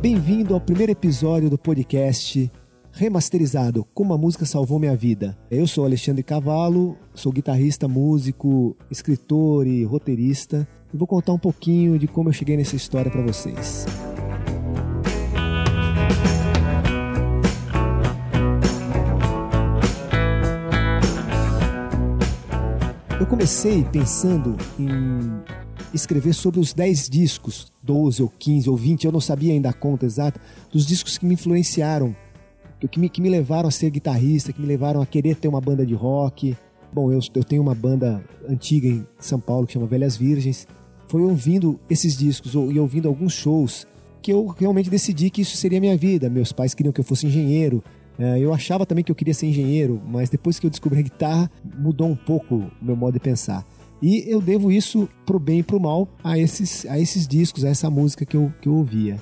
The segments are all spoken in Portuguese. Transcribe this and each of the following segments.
Bem-vindo ao primeiro episódio do podcast remasterizado Como a Música Salvou Minha Vida. Eu sou Alexandre Cavalo, sou guitarrista, músico, escritor e roteirista e vou contar um pouquinho de como eu cheguei nessa história para vocês. Eu comecei pensando em escrever sobre os 10 discos, 12 ou 15 ou 20, eu não sabia ainda a conta exata, dos discos que me influenciaram, que me, que me levaram a ser guitarrista, que me levaram a querer ter uma banda de rock. Bom, eu, eu tenho uma banda antiga em São Paulo que chama Velhas Virgens. Foi ouvindo esses discos e ouvindo alguns shows que eu realmente decidi que isso seria minha vida. Meus pais queriam que eu fosse engenheiro, é, eu achava também que eu queria ser engenheiro, mas depois que eu descobri a guitarra, mudou um pouco o meu modo de pensar. E eu devo isso pro bem e pro mal a esses, a esses discos, a essa música que eu, que eu ouvia.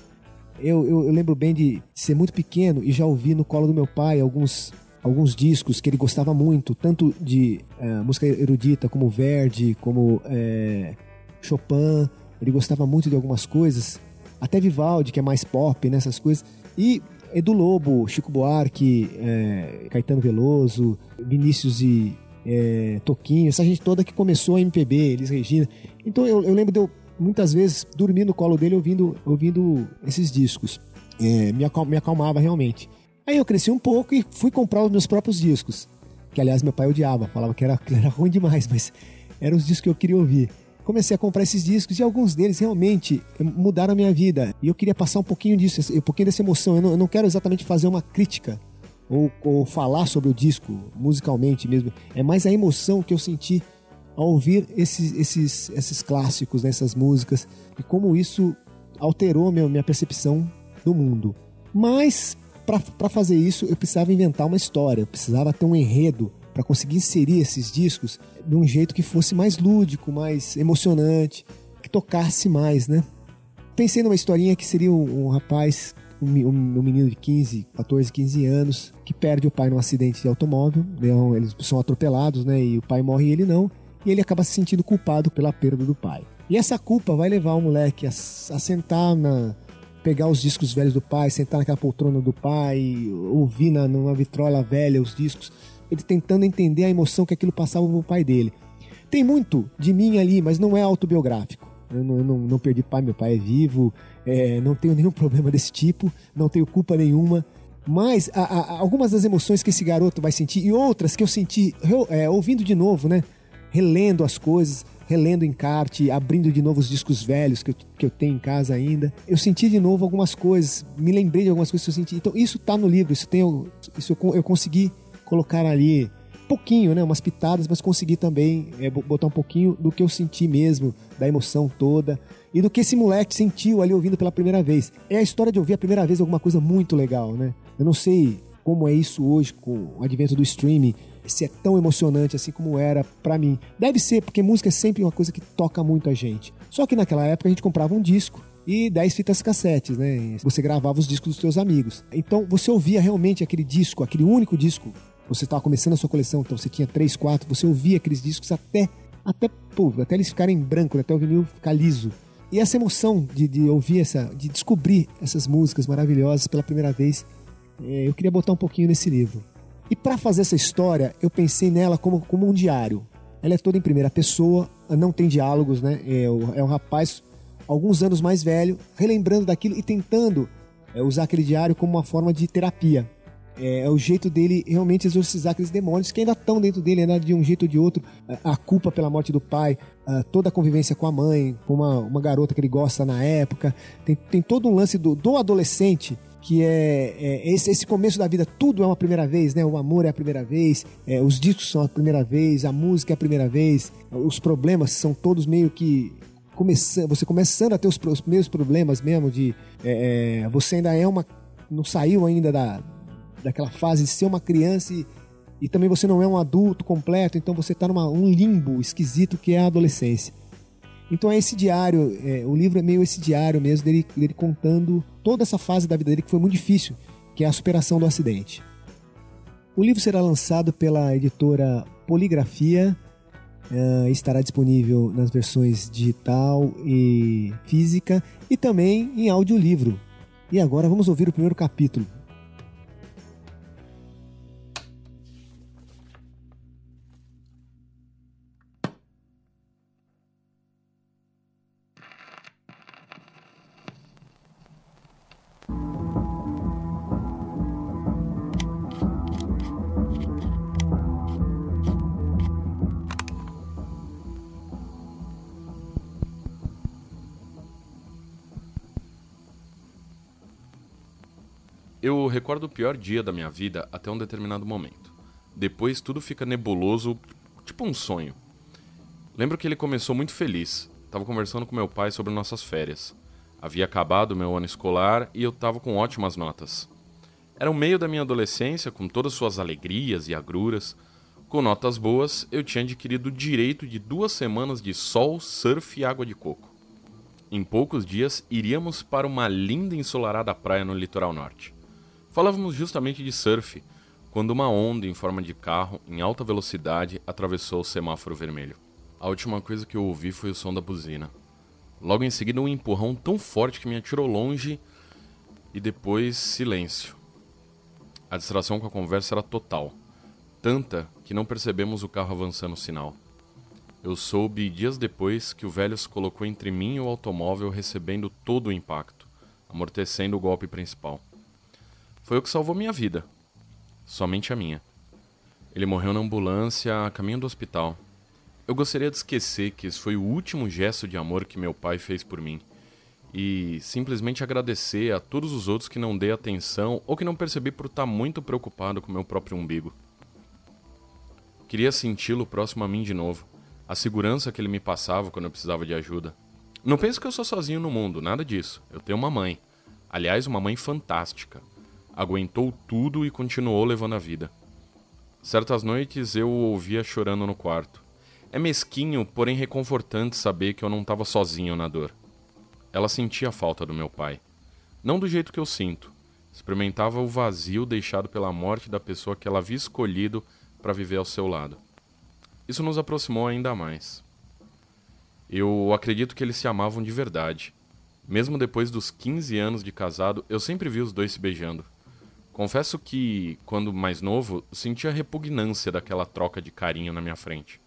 Eu, eu, eu lembro bem de ser muito pequeno e já ouvi no colo do meu pai alguns, alguns discos que ele gostava muito, tanto de é, música erudita como Verdi, como é, Chopin. Ele gostava muito de algumas coisas, até Vivaldi, que é mais pop, nessas né, coisas. E Edu Lobo, Chico Buarque, é, Caetano Veloso, Vinícius e é, Toquinho, essa gente toda que começou a MPB, Elis Regina. Então eu, eu lembro de eu muitas vezes dormir no colo dele ouvindo, ouvindo esses discos. É, me, acal, me acalmava realmente. Aí eu cresci um pouco e fui comprar os meus próprios discos. Que aliás meu pai odiava, falava que era, era ruim demais, mas eram os discos que eu queria ouvir comecei a comprar esses discos e alguns deles realmente mudaram a minha vida. E eu queria passar um pouquinho disso, um pouquinho dessa emoção. Eu não, eu não quero exatamente fazer uma crítica ou, ou, falar sobre o disco musicalmente mesmo. É mais a emoção que eu senti ao ouvir esses, esses, esses clássicos, né, essas músicas e como isso alterou minha, minha percepção do mundo. Mas para fazer isso eu precisava inventar uma história, eu precisava ter um enredo para conseguir inserir esses discos de um jeito que fosse mais lúdico, mais emocionante, que tocasse mais, né? Pensei numa historinha que seria um, um rapaz, um, um, menino de 15, 14, 15 anos, que perde o pai num acidente de automóvel, né? eles são atropelados, né? E o pai morre e ele não, e ele acaba se sentindo culpado pela perda do pai. E essa culpa vai levar o moleque a, a sentar na, pegar os discos velhos do pai, sentar naquela poltrona do pai, ouvir na, numa vitrola velha os discos ele tentando entender a emoção que aquilo passava pro pai dele. Tem muito de mim ali, mas não é autobiográfico. Eu não, não, não perdi pai, meu pai é vivo, é, não tenho nenhum problema desse tipo, não tenho culpa nenhuma. Mas a, a, algumas das emoções que esse garoto vai sentir e outras que eu senti é, ouvindo de novo, né? Relendo as coisas, relendo encarte, abrindo de novo os discos velhos que eu, que eu tenho em casa ainda. Eu senti de novo algumas coisas, me lembrei de algumas coisas que eu senti. Então isso tá no livro, isso, tem, isso eu, eu consegui colocar ali pouquinho, né, umas pitadas, mas consegui também é, botar um pouquinho do que eu senti mesmo, da emoção toda e do que esse moleque sentiu ali ouvindo pela primeira vez. É a história de ouvir a primeira vez alguma coisa muito legal, né? Eu não sei como é isso hoje com o advento do streaming, se é tão emocionante assim como era para mim. Deve ser, porque música é sempre uma coisa que toca muito a gente. Só que naquela época a gente comprava um disco e 10 fitas cassetes, né? Você gravava os discos dos seus amigos. Então você ouvia realmente aquele disco, aquele único disco você estava começando a sua coleção, então você tinha três, quatro, você ouvia aqueles discos até até pô, até eles ficarem branco, até o vinil ficar liso. E essa emoção de, de ouvir essa, de descobrir essas músicas maravilhosas pela primeira vez, é, eu queria botar um pouquinho nesse livro. E para fazer essa história, eu pensei nela como, como um diário. Ela é toda em primeira pessoa, não tem diálogos, né? É, é um rapaz alguns anos mais velho, relembrando daquilo e tentando é, usar aquele diário como uma forma de terapia. É, é, o jeito dele realmente exorcizar aqueles demônios que ainda estão dentro dele, ainda de um jeito ou de outro. A, a culpa pela morte do pai, a, toda a convivência com a mãe, com uma, uma garota que ele gosta na época. Tem, tem todo um lance do, do adolescente que é, é, esse, esse, começo da vida, tudo é uma primeira vez, né? O amor é a primeira vez, é, os discos são a primeira vez, a música é a primeira vez, os problemas são todos meio que começando, você começando a ter os, os primeiros problemas mesmo de é, é, você ainda é uma não saiu ainda da, daquela fase de ser uma criança e, e também você não é um adulto completo, então você está num limbo esquisito que é a adolescência. Então é esse diário, é, o livro é meio esse diário mesmo dele, dele contando toda essa fase da vida dele que foi muito difícil, que é a superação do acidente. O livro será lançado pela editora Poligrafia, uh, estará disponível nas versões digital e física e também em audiolivro E agora vamos ouvir o primeiro capítulo. Eu recordo o pior dia da minha vida até um determinado momento. Depois tudo fica nebuloso, tipo um sonho. Lembro que ele começou muito feliz. Tava conversando com meu pai sobre nossas férias. Havia acabado meu ano escolar e eu tava com ótimas notas. Era o meio da minha adolescência, com todas suas alegrias e agruras. Com notas boas, eu tinha adquirido o direito de duas semanas de sol, surf e água de coco. Em poucos dias, iríamos para uma linda ensolarada praia no litoral norte. Falávamos justamente de surf, quando uma onda em forma de carro, em alta velocidade, atravessou o semáforo vermelho. A última coisa que eu ouvi foi o som da buzina. Logo em seguida, um empurrão tão forte que me atirou longe e depois silêncio. A distração com a conversa era total, tanta que não percebemos o carro avançando o sinal. Eu soube dias depois que o velho se colocou entre mim e o automóvel, recebendo todo o impacto, amortecendo o golpe principal. Foi o que salvou minha vida. Somente a minha. Ele morreu na ambulância a caminho do hospital. Eu gostaria de esquecer que esse foi o último gesto de amor que meu pai fez por mim. E simplesmente agradecer a todos os outros que não dei atenção ou que não percebi por estar muito preocupado com meu próprio umbigo. Queria senti-lo próximo a mim de novo. A segurança que ele me passava quando eu precisava de ajuda. Não penso que eu sou sozinho no mundo, nada disso. Eu tenho uma mãe. Aliás, uma mãe fantástica aguentou tudo e continuou levando a vida. Certas noites eu o ouvia chorando no quarto. É mesquinho, porém reconfortante saber que eu não estava sozinho na dor. Ela sentia a falta do meu pai. Não do jeito que eu sinto. Experimentava o vazio deixado pela morte da pessoa que ela havia escolhido para viver ao seu lado. Isso nos aproximou ainda mais. Eu acredito que eles se amavam de verdade. Mesmo depois dos 15 anos de casado, eu sempre vi os dois se beijando. Confesso que, quando mais novo, sentia repugnância daquela troca de carinho na minha frente.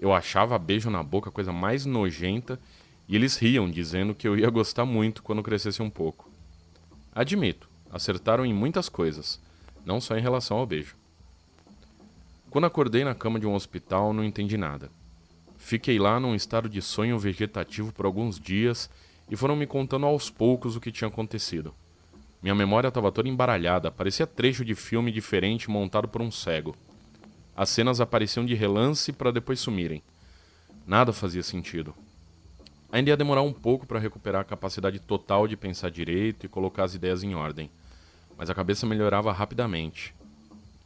Eu achava beijo na boca a coisa mais nojenta e eles riam, dizendo que eu ia gostar muito quando crescesse um pouco. Admito, acertaram em muitas coisas, não só em relação ao beijo. Quando acordei na cama de um hospital, não entendi nada. Fiquei lá num estado de sonho vegetativo por alguns dias e foram me contando aos poucos o que tinha acontecido. Minha memória estava toda embaralhada, parecia trecho de filme diferente montado por um cego. As cenas apareciam de relance para depois sumirem. Nada fazia sentido. Ainda ia demorar um pouco para recuperar a capacidade total de pensar direito e colocar as ideias em ordem, mas a cabeça melhorava rapidamente.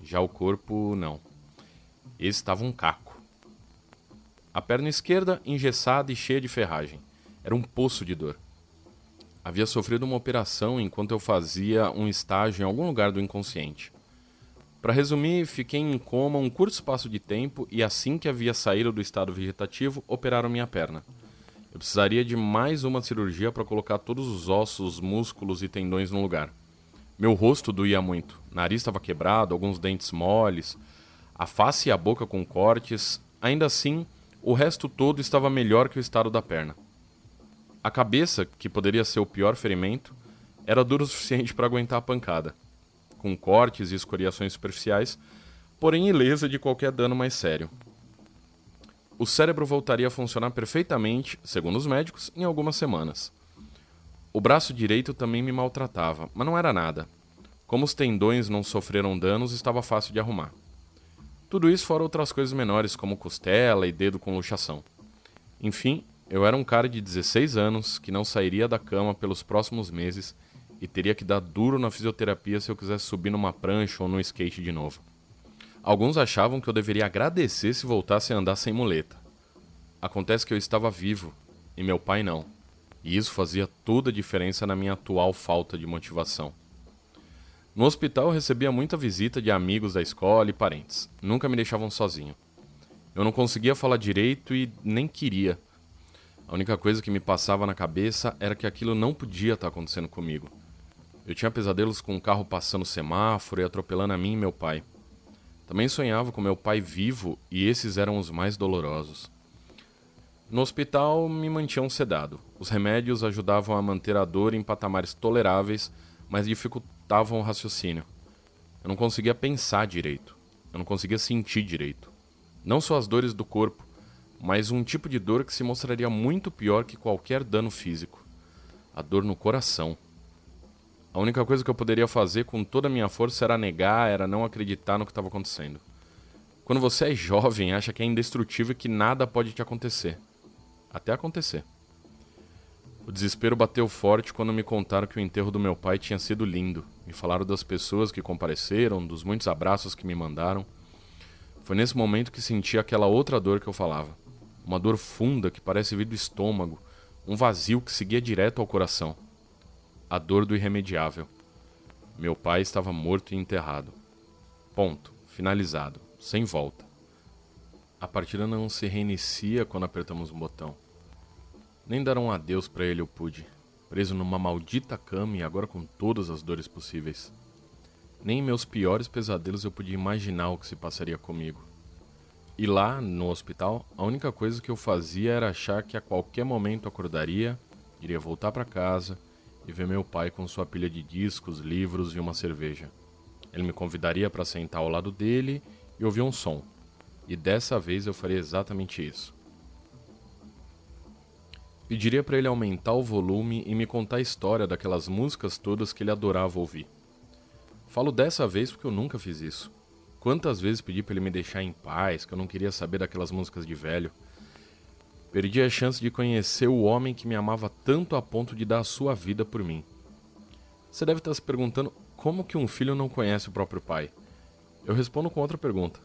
Já o corpo, não. Esse estava um caco. A perna esquerda engessada e cheia de ferragem. Era um poço de dor. Havia sofrido uma operação enquanto eu fazia um estágio em algum lugar do inconsciente. Para resumir, fiquei em coma um curto espaço de tempo e assim que havia saído do estado vegetativo, operaram minha perna. Eu precisaria de mais uma cirurgia para colocar todos os ossos, músculos e tendões no lugar. Meu rosto doía muito, nariz estava quebrado, alguns dentes moles, a face e a boca com cortes. Ainda assim, o resto todo estava melhor que o estado da perna. A cabeça, que poderia ser o pior ferimento, era dura o suficiente para aguentar a pancada, com cortes e escoriações superficiais, porém ilesa de qualquer dano mais sério. O cérebro voltaria a funcionar perfeitamente, segundo os médicos, em algumas semanas. O braço direito também me maltratava, mas não era nada. Como os tendões não sofreram danos, estava fácil de arrumar. Tudo isso fora outras coisas menores, como costela e dedo com luxação. Enfim, eu era um cara de 16 anos que não sairia da cama pelos próximos meses e teria que dar duro na fisioterapia se eu quisesse subir numa prancha ou no skate de novo. Alguns achavam que eu deveria agradecer se voltasse a andar sem muleta. Acontece que eu estava vivo e meu pai não. E isso fazia toda a diferença na minha atual falta de motivação. No hospital eu recebia muita visita de amigos da escola e parentes. Nunca me deixavam sozinho. Eu não conseguia falar direito e nem queria a única coisa que me passava na cabeça era que aquilo não podia estar acontecendo comigo. Eu tinha pesadelos com um carro passando semáforo e atropelando a mim e meu pai. Também sonhava com meu pai vivo e esses eram os mais dolorosos. No hospital me mantinham sedado. Os remédios ajudavam a manter a dor em patamares toleráveis, mas dificultavam o raciocínio. Eu não conseguia pensar direito. Eu não conseguia sentir direito. Não só as dores do corpo, mas um tipo de dor que se mostraria muito pior que qualquer dano físico: a dor no coração. A única coisa que eu poderia fazer com toda a minha força era negar, era não acreditar no que estava acontecendo. Quando você é jovem, acha que é indestrutível e que nada pode te acontecer. Até acontecer. O desespero bateu forte quando me contaram que o enterro do meu pai tinha sido lindo. Me falaram das pessoas que compareceram, dos muitos abraços que me mandaram. Foi nesse momento que senti aquela outra dor que eu falava. Uma dor funda que parece vir do estômago, um vazio que seguia direto ao coração a dor do irremediável. Meu pai estava morto e enterrado. Ponto. Finalizado. Sem volta. A partida não se reinicia quando apertamos um botão. Nem dar um adeus para ele eu pude, preso numa maldita cama e agora com todas as dores possíveis. Nem em meus piores pesadelos eu podia imaginar o que se passaria comigo. E lá, no hospital, a única coisa que eu fazia era achar que a qualquer momento acordaria, iria voltar para casa, e ver meu pai com sua pilha de discos, livros e uma cerveja. Ele me convidaria para sentar ao lado dele e ouvir um som. E dessa vez eu faria exatamente isso. Pediria para ele aumentar o volume e me contar a história daquelas músicas todas que ele adorava ouvir. Falo dessa vez porque eu nunca fiz isso. Quantas vezes pedi para ele me deixar em paz, que eu não queria saber daquelas músicas de velho. Perdi a chance de conhecer o homem que me amava tanto a ponto de dar a sua vida por mim. Você deve estar se perguntando como que um filho não conhece o próprio pai. Eu respondo com outra pergunta.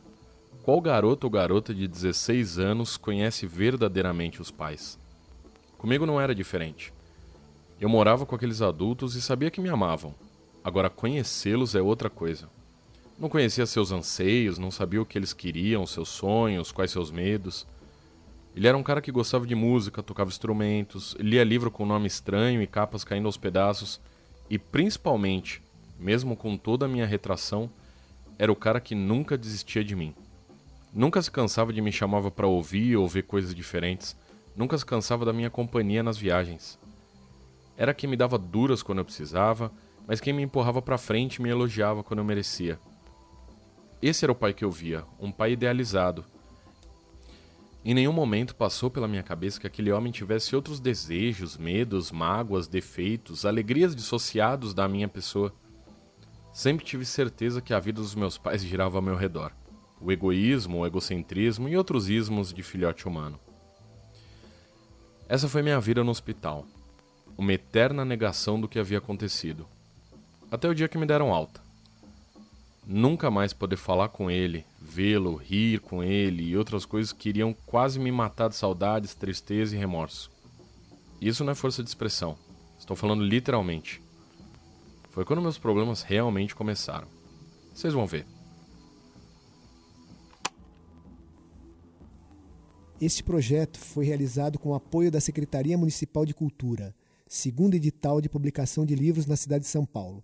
Qual garoto ou garota de 16 anos conhece verdadeiramente os pais? Comigo não era diferente. Eu morava com aqueles adultos e sabia que me amavam. Agora, conhecê-los é outra coisa. Não conhecia seus anseios, não sabia o que eles queriam, seus sonhos, quais seus medos. Ele era um cara que gostava de música, tocava instrumentos, lia livro com nome estranho e capas caindo aos pedaços, e principalmente, mesmo com toda a minha retração, era o cara que nunca desistia de mim. Nunca se cansava de me chamava para ouvir ou ver coisas diferentes, nunca se cansava da minha companhia nas viagens. Era quem me dava duras quando eu precisava, mas quem me empurrava para frente e me elogiava quando eu merecia. Esse era o pai que eu via, um pai idealizado, em nenhum momento passou pela minha cabeça que aquele homem tivesse outros desejos, medos, mágoas, defeitos, alegrias dissociados da minha pessoa. Sempre tive certeza que a vida dos meus pais girava ao meu redor. O egoísmo, o egocentrismo e outros ismos de filhote humano. Essa foi minha vida no hospital. Uma eterna negação do que havia acontecido. Até o dia que me deram alta. Nunca mais poder falar com ele, vê-lo, rir com ele e outras coisas que iriam quase me matar de saudades, tristeza e remorso. Isso não é força de expressão. Estou falando literalmente. Foi quando meus problemas realmente começaram. Vocês vão ver. Este projeto foi realizado com o apoio da Secretaria Municipal de Cultura, segundo edital de publicação de livros na cidade de São Paulo.